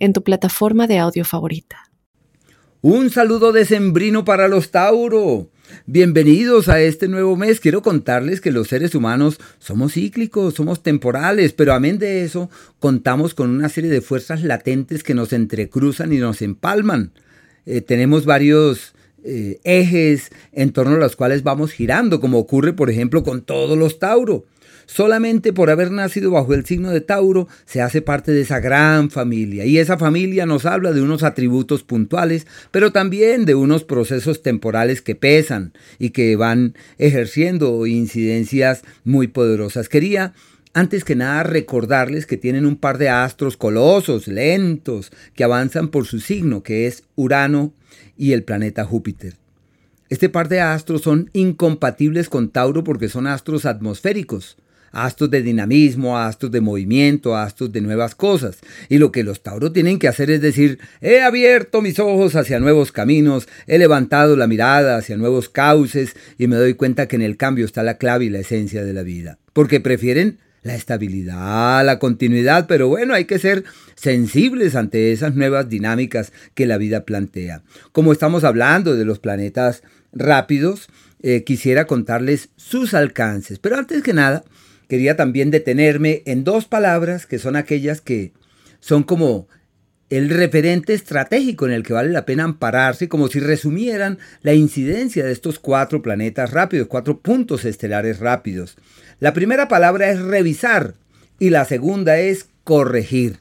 en tu plataforma de audio favorita. Un saludo decembrino para los Tauro. Bienvenidos a este nuevo mes. Quiero contarles que los seres humanos somos cíclicos, somos temporales, pero amén de eso, contamos con una serie de fuerzas latentes que nos entrecruzan y nos empalman. Eh, tenemos varios eh, ejes en torno a los cuales vamos girando, como ocurre, por ejemplo, con todos los Tauro. Solamente por haber nacido bajo el signo de Tauro se hace parte de esa gran familia y esa familia nos habla de unos atributos puntuales, pero también de unos procesos temporales que pesan y que van ejerciendo incidencias muy poderosas. Quería antes que nada recordarles que tienen un par de astros colosos, lentos, que avanzan por su signo, que es Urano y el planeta Júpiter. Este par de astros son incompatibles con Tauro porque son astros atmosféricos astros de dinamismo, astros de movimiento, astros de nuevas cosas. Y lo que los tauros tienen que hacer es decir, he abierto mis ojos hacia nuevos caminos, he levantado la mirada hacia nuevos cauces y me doy cuenta que en el cambio está la clave y la esencia de la vida. Porque prefieren la estabilidad, la continuidad, pero bueno, hay que ser sensibles ante esas nuevas dinámicas que la vida plantea. Como estamos hablando de los planetas rápidos, eh, quisiera contarles sus alcances, pero antes que nada, quería también detenerme en dos palabras que son aquellas que son como el referente estratégico en el que vale la pena ampararse, como si resumieran la incidencia de estos cuatro planetas rápidos, cuatro puntos estelares rápidos. La primera palabra es revisar y la segunda es corregir.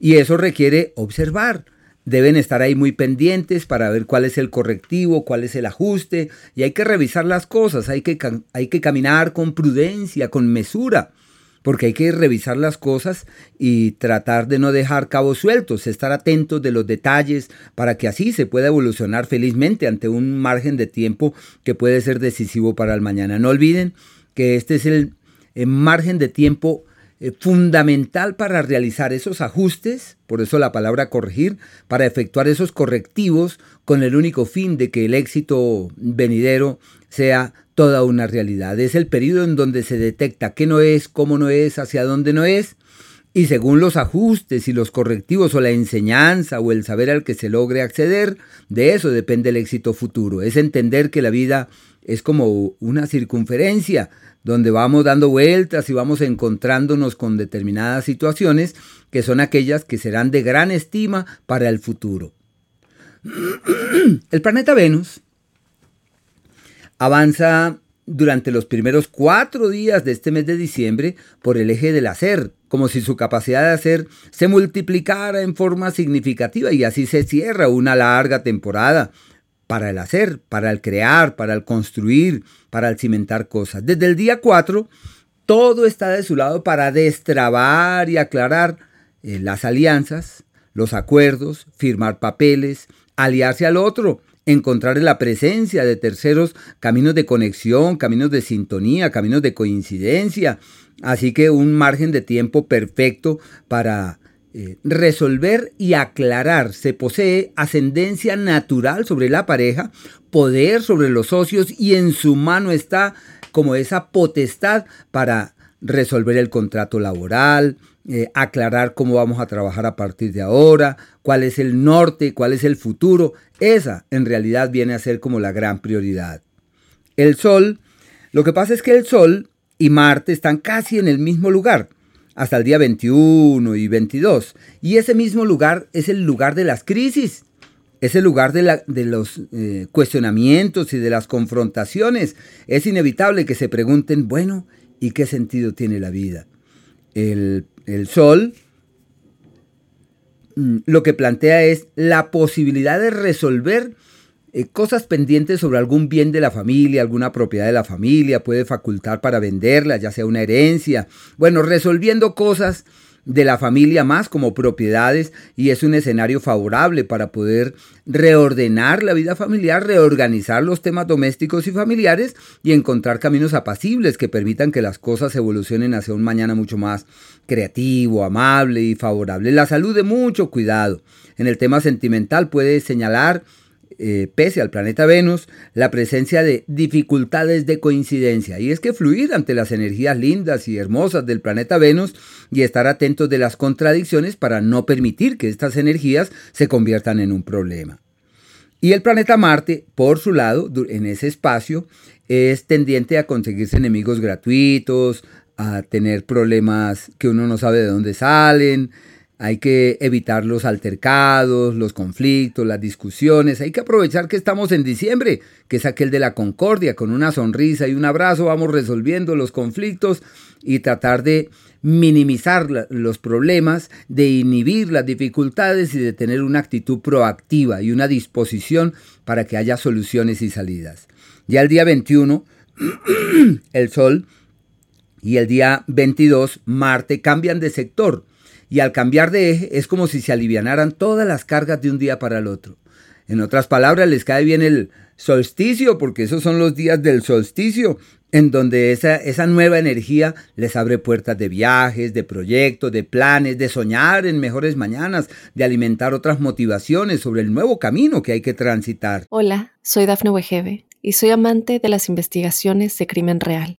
Y eso requiere observar deben estar ahí muy pendientes para ver cuál es el correctivo, cuál es el ajuste, y hay que revisar las cosas, hay que, caminar con prudencia, con mesura, porque hay que revisar las cosas y tratar de no dejar cabos sueltos, estar atentos de los detalles para que así se pueda evolucionar felizmente ante un margen de tiempo que puede ser decisivo para el mañana. No olviden que este es el, el margen de tiempo eh, fundamental para realizar esos ajustes, por eso la palabra corregir, para efectuar esos correctivos con el único fin de que el éxito venidero sea toda una realidad. Es el periodo en donde se detecta qué no es, cómo no es, hacia dónde no es, y según los ajustes y los correctivos o la enseñanza o el saber al que se logre acceder, de eso depende el éxito futuro. Es entender que la vida es como una circunferencia donde vamos dando vueltas y vamos encontrándonos con determinadas situaciones que son aquellas que serán de gran estima para el futuro. El planeta Venus avanza durante los primeros cuatro días de este mes de diciembre por el eje del hacer, como si su capacidad de hacer se multiplicara en forma significativa y así se cierra una larga temporada para el hacer, para el crear, para el construir, para el cimentar cosas. Desde el día 4, todo está de su lado para destrabar y aclarar eh, las alianzas, los acuerdos, firmar papeles, aliarse al otro, encontrar la presencia de terceros caminos de conexión, caminos de sintonía, caminos de coincidencia. Así que un margen de tiempo perfecto para eh, resolver y aclarar. Se posee ascendencia natural sobre la pareja, poder sobre los socios y en su mano está como esa potestad para resolver el contrato laboral, eh, aclarar cómo vamos a trabajar a partir de ahora, cuál es el norte, cuál es el futuro. Esa en realidad viene a ser como la gran prioridad. El Sol, lo que pasa es que el Sol y Marte están casi en el mismo lugar hasta el día 21 y 22. Y ese mismo lugar es el lugar de las crisis, es el lugar de, los eh, cuestionamientos y de las confrontaciones. Es inevitable que se pregunten, bueno, ¿y qué sentido tiene la vida? El, el sol mm, lo que plantea es la posibilidad de resolver eh, cosas pendientes sobre algún bien de la familia, alguna propiedad de la familia, puede facultar para venderla, ya sea una herencia. Bueno, resolviendo cosas de la familia más como propiedades y es un escenario favorable para poder reordenar la vida familiar, reorganizar los temas domésticos y familiares y encontrar caminos apacibles que permitan que las cosas evolucionen hacia un mañana mucho más creativo, amable y favorable. La salud de mucho cuidado. En el tema sentimental puede señalar eh, pese al planeta Venus, la presencia de dificultades de coincidencia. Y es que fluir ante las energías lindas y hermosas del planeta Venus y estar atentos de las contradicciones para no permitir que estas energías se conviertan en un problema. Y el planeta Marte, por su lado, en ese espacio, es tendiente a conseguirse enemigos gratuitos, a tener problemas que uno no sabe de dónde salen, hay que evitar los altercados, los conflictos, las discusiones. Hay que aprovechar que estamos en diciembre, que es aquel de la concordia. Con una sonrisa y un abrazo vamos resolviendo los conflictos y tratar de minimizar los problemas, de inhibir las dificultades y de tener una actitud proactiva y una disposición para que haya soluciones y salidas. Ya el día 21, el Sol y el día 22, Marte cambian de sector y al cambiar de eje es como si se alivianaran todas las cargas de un día para el otro. En otras palabras, les cae bien el solsticio, porque esos son los días del solsticio, en donde esa, esa nueva energía les abre puertas de viajes, de proyectos, de planes, de soñar en mejores mañanas, de alimentar otras motivaciones sobre el nuevo camino que hay que transitar. Hola, soy Dafne Wegebe y soy amante de las investigaciones de crimen real.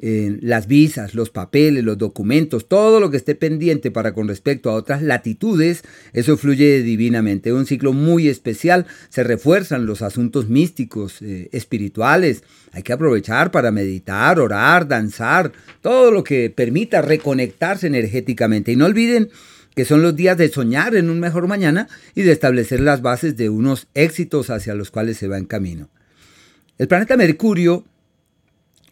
las visas, los papeles, los documentos, todo lo que esté pendiente para con respecto a otras latitudes, eso fluye divinamente. Un ciclo muy especial, se refuerzan los asuntos místicos, eh, espirituales. Hay que aprovechar para meditar, orar, danzar, todo lo que permita reconectarse energéticamente. Y no olviden que son los días de soñar en un mejor mañana y de establecer las bases de unos éxitos hacia los cuales se va en camino. El planeta Mercurio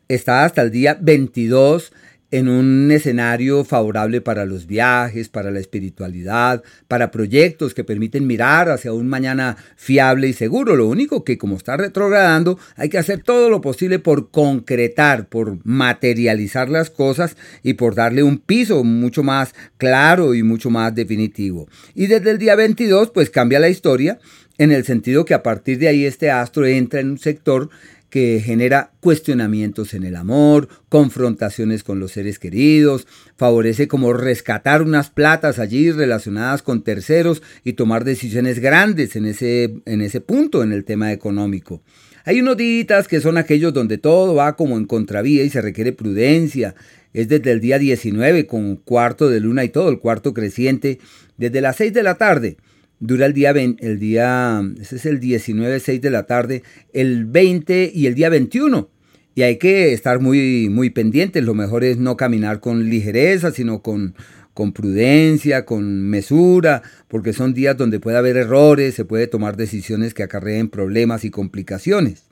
está hasta el día 22 en un escenario favorable para los viajes, para la espiritualidad, para proyectos que permiten mirar hacia un mañana fiable y seguro. Lo único que como está retrogradando, hay que hacer todo lo posible por concretar, por materializar las cosas y por darle un piso mucho más claro y mucho más definitivo. Y desde el día 22, pues cambia la historia en el sentido que a partir de ahí este astro entra en un sector que genera cuestionamientos en el amor, confrontaciones con los seres queridos, favorece como rescatar unas platas allí relacionadas con terceros y tomar decisiones grandes en ese, en ese punto en el tema económico. Hay unos días que son aquellos donde todo va como en contravía y se requiere prudencia. Es desde el día 19 con cuarto de luna y todo, el cuarto creciente, desde las 6 de la tarde dura el día, el día, ese es el 19, 6 de la tarde, el 20 y el día 21. Y hay que estar muy, muy pendientes. Lo mejor es no caminar con ligereza, sino con, con prudencia, con mesura, porque son días donde puede haber errores, se puede tomar decisiones que acarreen problemas y complicaciones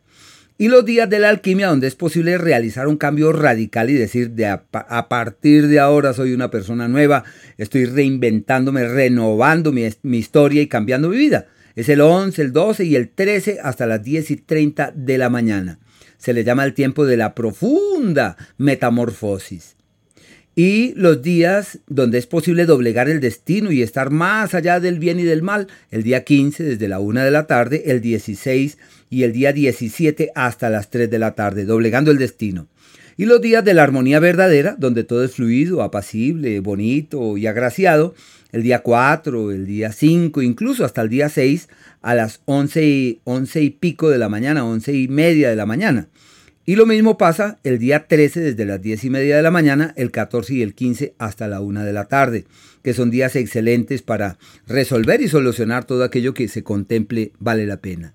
y los días de la alquimia donde es posible realizar un cambio radical y decir de a, partir de ahora soy una persona nueva, estoy reinventándome, renovando mi, mi, historia y cambiando mi vida. Es el 11, el 12 y el 13 hasta las 10 y 30 de la mañana. Se le llama el tiempo de la profunda metamorfosis y los días donde es posible doblegar el destino y estar más allá del bien y del mal, el día 15 desde la 1 de la tarde, el 16 y el día 17 hasta las 3 de la tarde, doblegando el destino. Y los días de la armonía verdadera, donde todo es fluido, apacible, bonito y agraciado, el día 4, el día 5, incluso hasta el día 6, a las 11 y, 11 y pico de la mañana, 11 y media de la mañana. Y lo mismo pasa el día 13 desde las 10 y media de la mañana, el 14 y el 15 hasta la 1 de la tarde, que son días excelentes para resolver y solucionar todo aquello que se contemple vale la pena.